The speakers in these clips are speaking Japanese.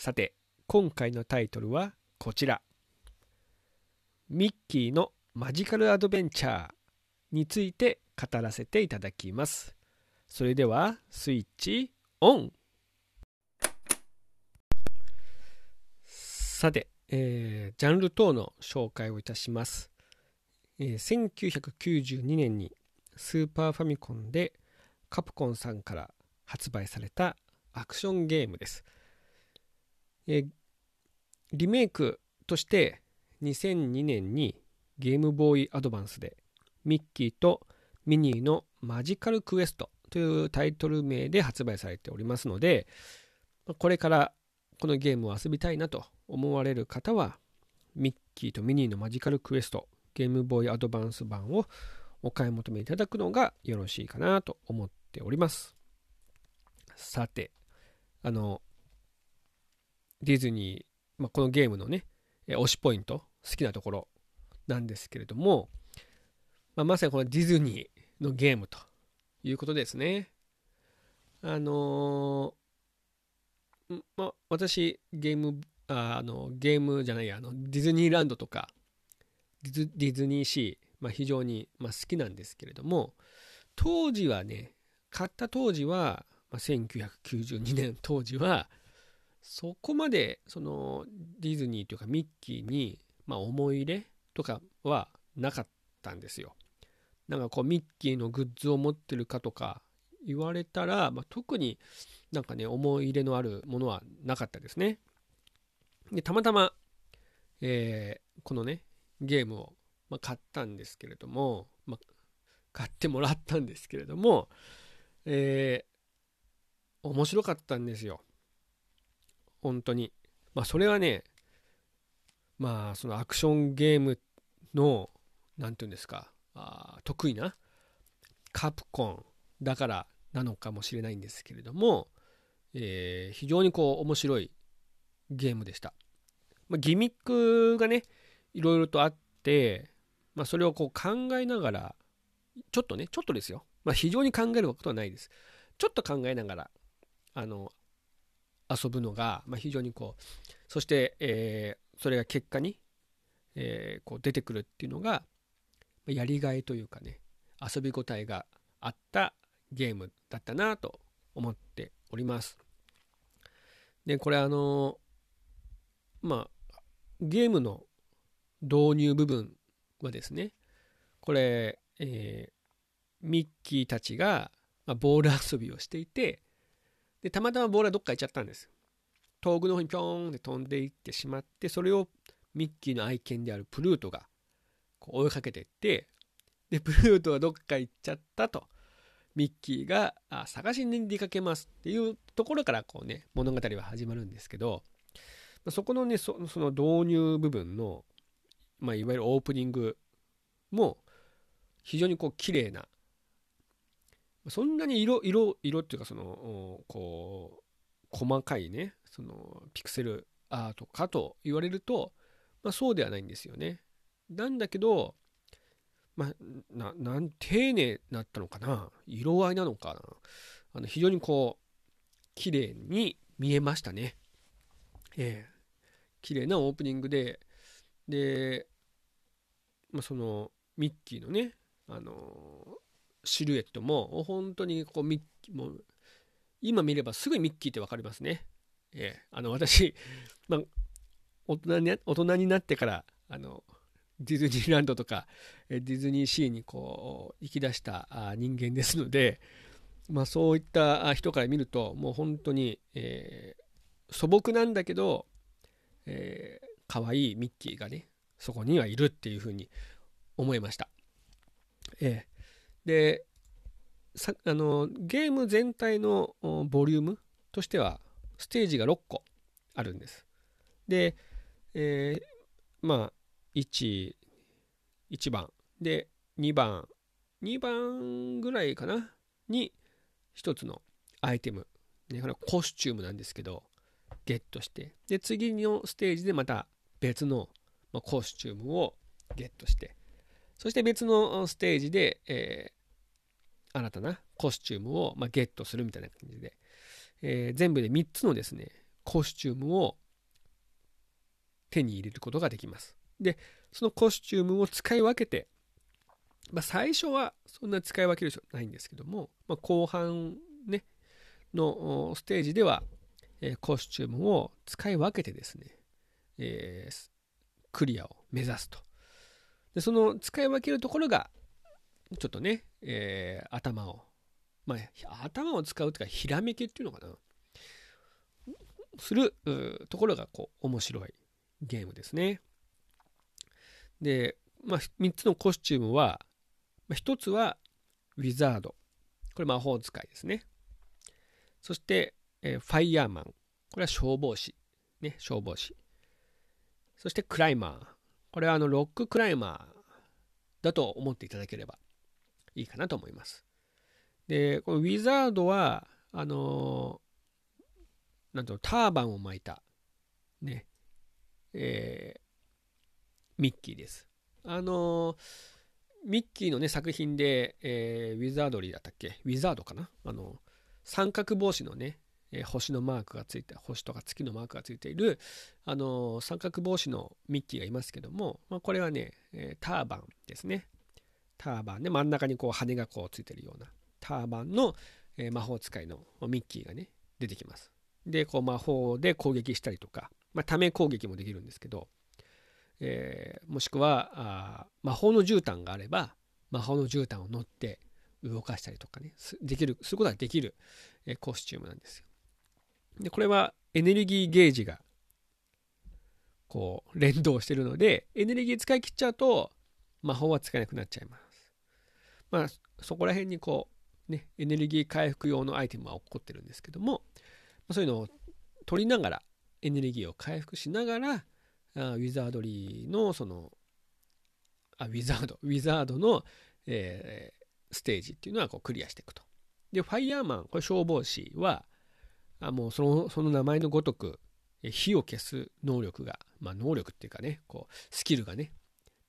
さて今回のタイトルはこちら。ミッキーのマジカルアドベンチャーについて語らせていただきます。それではスイッチオン。さて、えー、ジャンル等の紹介をいたします、えー、1992年にスーパーファミコンでカプコンさんから発売されたアクションゲームです、え、リメイクとして2002年にゲームボーイアドバンスでミッキーとミニーのマジカルクエストというタイトル名で発売されておりますのでこれからこのゲームを遊びたいなと思われる方はミッキーとミニーのマジカルクエストゲームボーイアドバンス版をお買い求めいただくのがよろしいかなと思っております。さてあのディズニー、まあ、このゲームのね推しポイント好きなところなんですけれども、まあ、まさにこのディズニーのゲームということですね。あのー、ま私ゲームあのゲームじゃないやあのディズニーランドとかディズニーシー、まあ、非常に、まあ、好きなんですけれども当時はね買った当時は、まあ、1992年当時はそこまでそのディズニーというかミッキーに、まあ、思い入れとかはなかったんですよ。なんかこうミッキーのグッズを持ってるかとか言われたら、まあ、特になんかね思い入れのあるものはなかったですね。で、たまたま、えー、このね、ゲームを、まあ、買ったんですけれども、まあ、買ってもらったんですけれども、えー、面白かったんですよ。本当に。まあ、それはね、まあ、そのアクションゲームの、何て言うんですか、あ得意なカプコンだからなのかもしれないんですけれども、えー、非常にこう面白いゲームでした。まあ、ギミックがね、いろいろとあって、まあ、それをこう考えながら、ちょっとね、ちょっとですよ。まあ、非常に考えることはないです。ちょっと考えながら、あの、遊ぶのが、まあ、非常にこう、そして、えー、それが結果に、えー、こう出てくるっていうのが、やりがいというかね、遊び応えがあったゲームだったなと思っております。で、これあのまあ、ゲームの導入部分はですね、これ、えー、ミッキーたちが、まあ、ボール遊びをしていて、で、たまたまボールはどっか行っちゃったんです。遠くの方にぴょーんって飛んでいってしまって、それをミッキーの愛犬であるプルートがこう追いかけていって、で、プルートはどっか行っちゃったと、ミッキーがあ探しに出かけますっていうところからこうね、物語は始まるんですけど、そこのねその導入部分の、まあ、いわゆるオープニングも非常にこう綺麗なそんなに色色色っていうかそのこう細かいねそのピクセルアートかと言われると、まあ、そうではないんですよね。なんだけど、まあ、ななん丁寧だったのかな色合いなのかなあの非常にこう綺麗に見えましたね。ええ綺麗なオープニングで、で、まあ、そのミッキーのね、あのシルエットも本当にこうミッキーも今見ればすぐミッキーって分かりますね。ええあの私、まあ、大人に大人になってからあのディズニーランドとかディズニーシーにこう行き出した人間ですので、まあ、そういった人から見るともう本当に、えー、素朴なんだけどえー、可愛いミッキーがね、そこにはいるっていうふうに思いました。えー、でさあの、ゲーム全体のボリュームとしては、ステージが6個あるんです。で、えー、まあ、1、1番。で、2番、2番ぐらいかな？に、1つのアイテム、ね、これコスチュームなんですけど、ゲットして、で、次のステージでまた別のコスチュームをゲットして、そして別のステージで、え、新たなコスチュームを、まあ、ゲットするみたいな感じで、えー、全部で3つのですね、コスチュームを手に入れることができます。で、そのコスチュームを使い分けて、まあ、最初はそんな使い分ける必要ないんですけども、まあ、後半ね、のステージでは、えー、コスチュームを使い分けてですね、えー、クリアを目指すと。で、その使い分けるところが、ちょっとね、えー、頭を、まあ、頭を使うというか、ひらめきっていうのかな。するところが、こう、面白いゲームですね。で、まあ、3つのコスチュームは、まあ、1つはウィザード。これ魔法使いですね。そして、えー、ファイヤーマン。これは消防士。ね、消防士。そしてクライマー。これはあのロッククライマーだと思っていただければいいかなと思います。で、このウィザードは、あのー、なんとターバンを巻いた、ね、えー、ミッキーです。あの、ミッキーのね、作品で、えー、ウィザードリーだったっけ？ウィザードかな？あの、三角帽子のね、えー、星のマークがついて、星とか月のマークがついている、あの三角帽子のミッキーがいますけども、まあ、これはね、えターバンですね。ターバン。ね、真ん中にこう羽がこうついてるような、ターバンの、え魔法使いのミッキーがね、出てきます。で、こう魔法で攻撃したりとか、まあ、ため攻撃もできるんですけど、えー、もしくはあ魔法の絨毯があれば魔法の絨毯を乗って動かしたりとかねできるすることができる、えー、コスチュームなんですよ。でこれはエネルギーゲージがこう連動してるのでエネルギー使い切っちゃうと魔法は使えなくなっちゃいます。まあそこら辺にこうねエネルギー回復用のアイテムは起こってるんですけどもそういうのを取りながらエネルギーを回復しながらあウィザードリーのそのあウィザードウィザードの、えー、ステージっていうのはこうクリアしていくと。でファイヤーマンこれ消防士はあもうそのその名前のごとく火を消す能力が、まあ、能力っていうかねこうスキルがね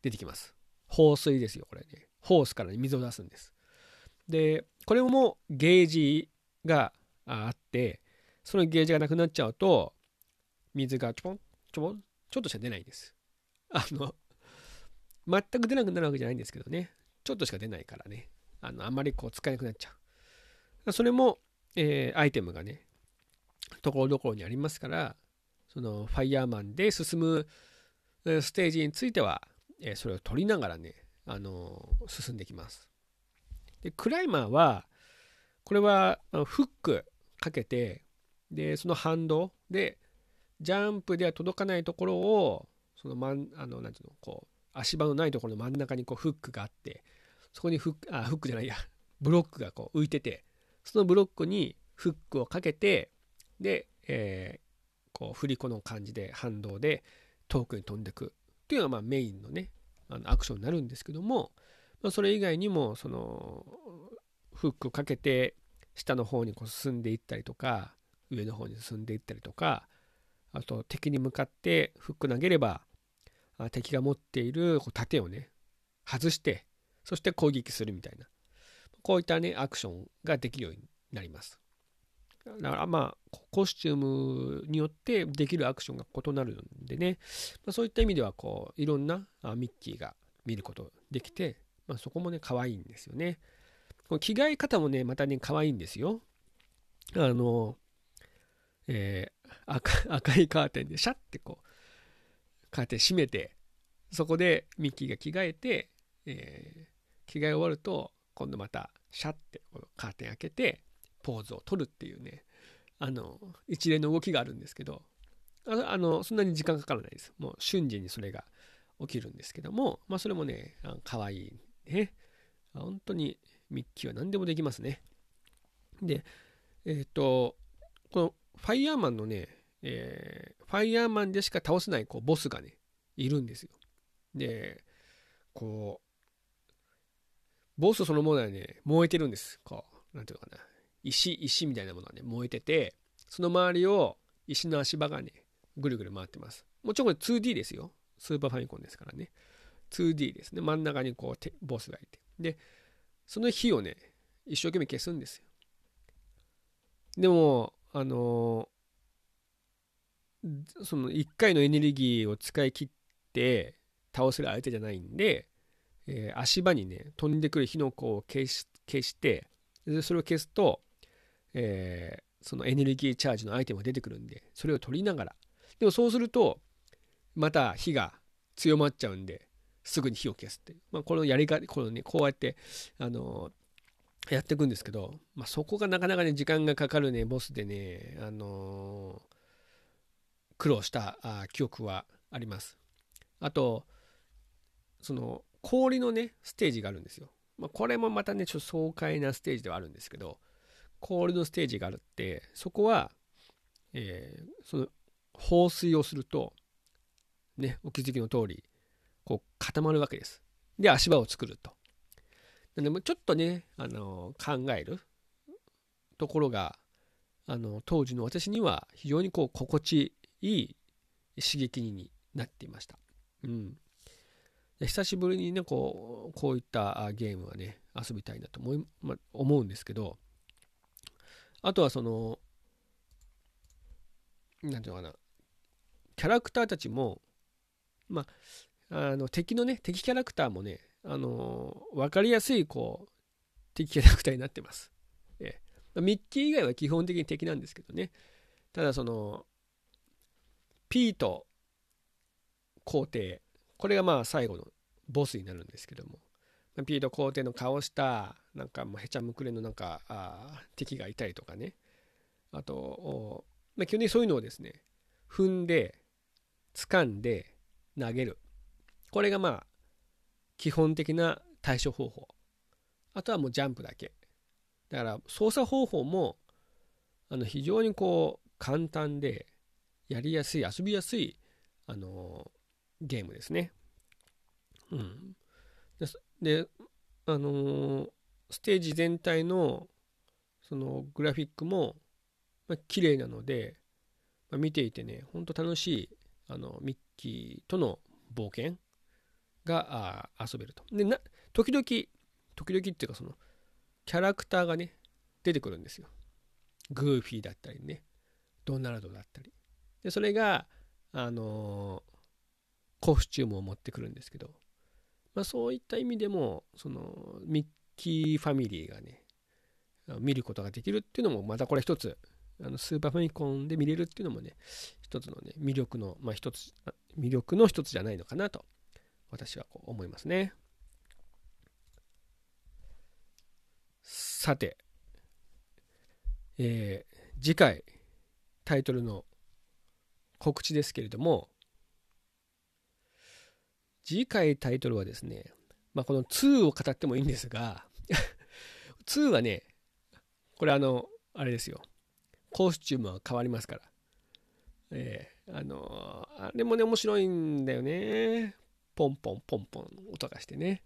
出てきます。放水ですよこれね。ホースから水を出すんですでこれもゲージがあってそのゲージがなくなっちゃうと水がちょぽんちょぽんちょっとしか出ないんです。あの、全く出なくなるわけじゃないんですけどね、ちょっとしか出ないからね、あのあんまりこう使えなくなっちゃう。それも、えー、アイテムがね、ところどころにありますから、そのファイヤーマンで進むステージについては、えー、それを取りながらね、あの、進んできます。で、クライマーは、これはフックかけて、で、その反動で、ジャンプでは届かないところをその真んあのなんていうのこう足場のないところの真ん中にこうフックがあってそこにフックあフックじゃないやブロックがこう浮いててそのブロックにフックをかけてで、えー、こう振り子の感じで反動で遠くに飛んでくっていうのがまあメインのねあのアクションになるんですけども、まあ、それ以外にもそのフックかけて下の方にこう進んでいったりとか上の方に進んでいったりとかあと敵に向かってフック投げれば敵が持っているこう盾をね外してそして攻撃するみたいなこういったねアクションができるようになります。だからまあコスチュームによってできるアクションが異なるんでね、まあ、そういった意味ではこういろんなミッキーが見ることできて、まあ、そこもね可愛いんですよね。この着替え方もねまたね可愛いんですよ。あのえー、赤 赤いカーテンでシャッてこうカーテン閉めてそこでミッキーが着替えて、えー、着替え終わると今度またシャッてこのカーテン開けてポーズを取るっていうねあの一連の動きがあるんですけどあのそんなに時間かからないですもう瞬時にそれが起きるんですけどもまあそれもね可愛いね本当にミッキーは何でもできますねでえっ、ー、とこのファイヤーマンのね、えー、ファイヤーマンでしか倒せないこうボスがね、いるんですよ。で、こう、ボスそのものはね、燃えてるんです。こう、なんていうのかな。石、石みたいなものがね、燃えてて、その周りを石の足場がね、ぐるぐる回ってます。もちろんこれ 2D ですよ。スーパーファミコンですからね。2D ですね。真ん中にこう、ボスがいて。で、その火をね、一生懸命消すんですよ。でも、あのー、その1回のエネルギーを使い切って倒せる相手じゃないんで、えー、足場にね、飛んでくる火の粉を消し消してで、それを消すと、えー、そのエネルギーチャージのアイテムが出てくるんで、それを取りながら。でもそうすると、また火が強まっちゃうんで、すぐに火を消すって。まあ、このやり方、このね、こうやって、あのやっていくんですけど、まあ、そこがなかなかね、時間がかかるね、ボスでね、あの苦労したあ記憶はあります。あと、その、氷のね、ステージがあるんですよ。まあ、これもまたね、ちょっと爽快なステージではあるんですけど、氷のステージがあるって、そこは、えー、その放水をすると、ね、お気づきの通り、こう固まるわけです。で、足場を作ると。でもちょっとね、あの考えるところが、あの当時の私には非常にこう心地いい刺激になっていました。うん。久しぶりにね、こう、こういったゲームはね、遊びたいなと思い、ま、思うんですけど、あとはその、なんていうのかな、キャラクターたちも、まあ、あの敵のね、敵キャラクターもね、あの分かりやすいこう敵キャラクターになってます。えミッキー以外は基本的に敵なんですけどね。ただその、ピート皇帝、これがまあ最後のボスになるんですけども、ピート皇帝の顔した、なんかもうへちゃむくれのなんかあ敵がいたりとかね。あと、まあ、基本的にそういうのをですね、踏んで、掴んで、投げる。これがまあ、基本的な対処方法。あとはもうジャンプだけ。だから操作方法もあの非常にこう簡単でやりやすい遊びやすいあのゲームですね。うん。であのステージ全体のそのグラフィックも、まあ、綺麗なので、まあ、見ていてねほんと楽しいあのミッキーとの冒険が遊べると。でな時々時々っていうかそのキャラクターがね出てくるんですよ。グーフィーだったりねドナルドだったり。でそれがあのー、コスチュームを持ってくるんですけど、まあ、そういった意味でもそのミッキーファミリーがね見ることができるっていうのもまたこれ一つあのスーパーファミコンで見れるっていうのもね一つのね魅力のまあ一つ魅力の一つじゃないのかなと私はこう思いますね。さて、えー、次回タイトルの告知ですけれども次回タイトルはですね、まあ、この2を語ってもいいんですが 2はねこれあのあれですよ。コスチュームは変わりますから。えー、あのあれもね面白いんだよね。ポンポンポンポン音がしてね、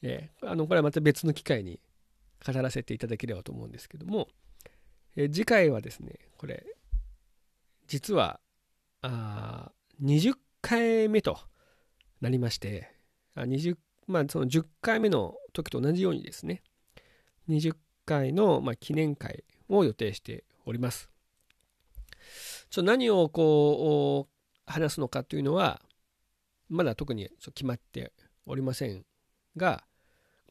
えー、あのこれはまた別の機会に語らせていただければと思うんですけども、え、次回はですねこれ実はあ20回目となりましてあ20まあその10回目の時と同じようにですね20回の、まあ、記念会を予定しております。ちょ何をこう話すのかというのはまだ特に決まっておりませんが、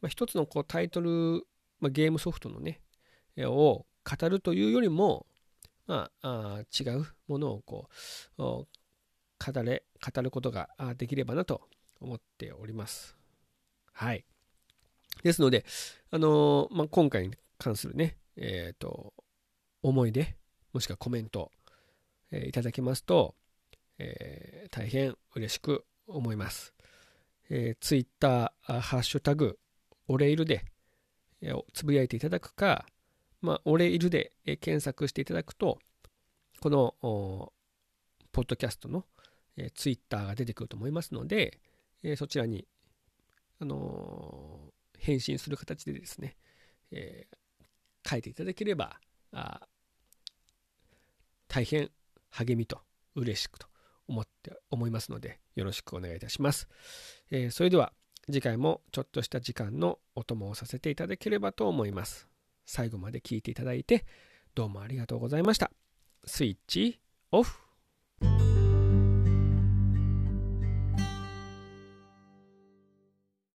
まあ、一つのこうタイトル、まあ、ゲームソフトのね、を語るというよりも、まあ、あ違うものをこう語れ語ることができればなと思っております。はい。ですので、あのー、まあ、今回に関するね、えっ、ー、と、思い出、もしくはコメント、えー、いただけますと、え大変嬉しく思います。えー、ツイッター、ハッシュタグ、オレイルで、えー、つぶやいていただくか、まあ、オレイルで、え、検索していただくと、このポッドキャストの、えー、ツイッターが出てくると思いますので、えー、そちらに、あのー、返信する形でですね、えー、書いていただければあ大変励みと嬉しくと思って思いますのでよろしくお願いいたします、えー、それでは次回もちょっとした時間のお供をさせていただければと思います。最後まで聞いていただいてどうもありがとうございました。スイッチオフ。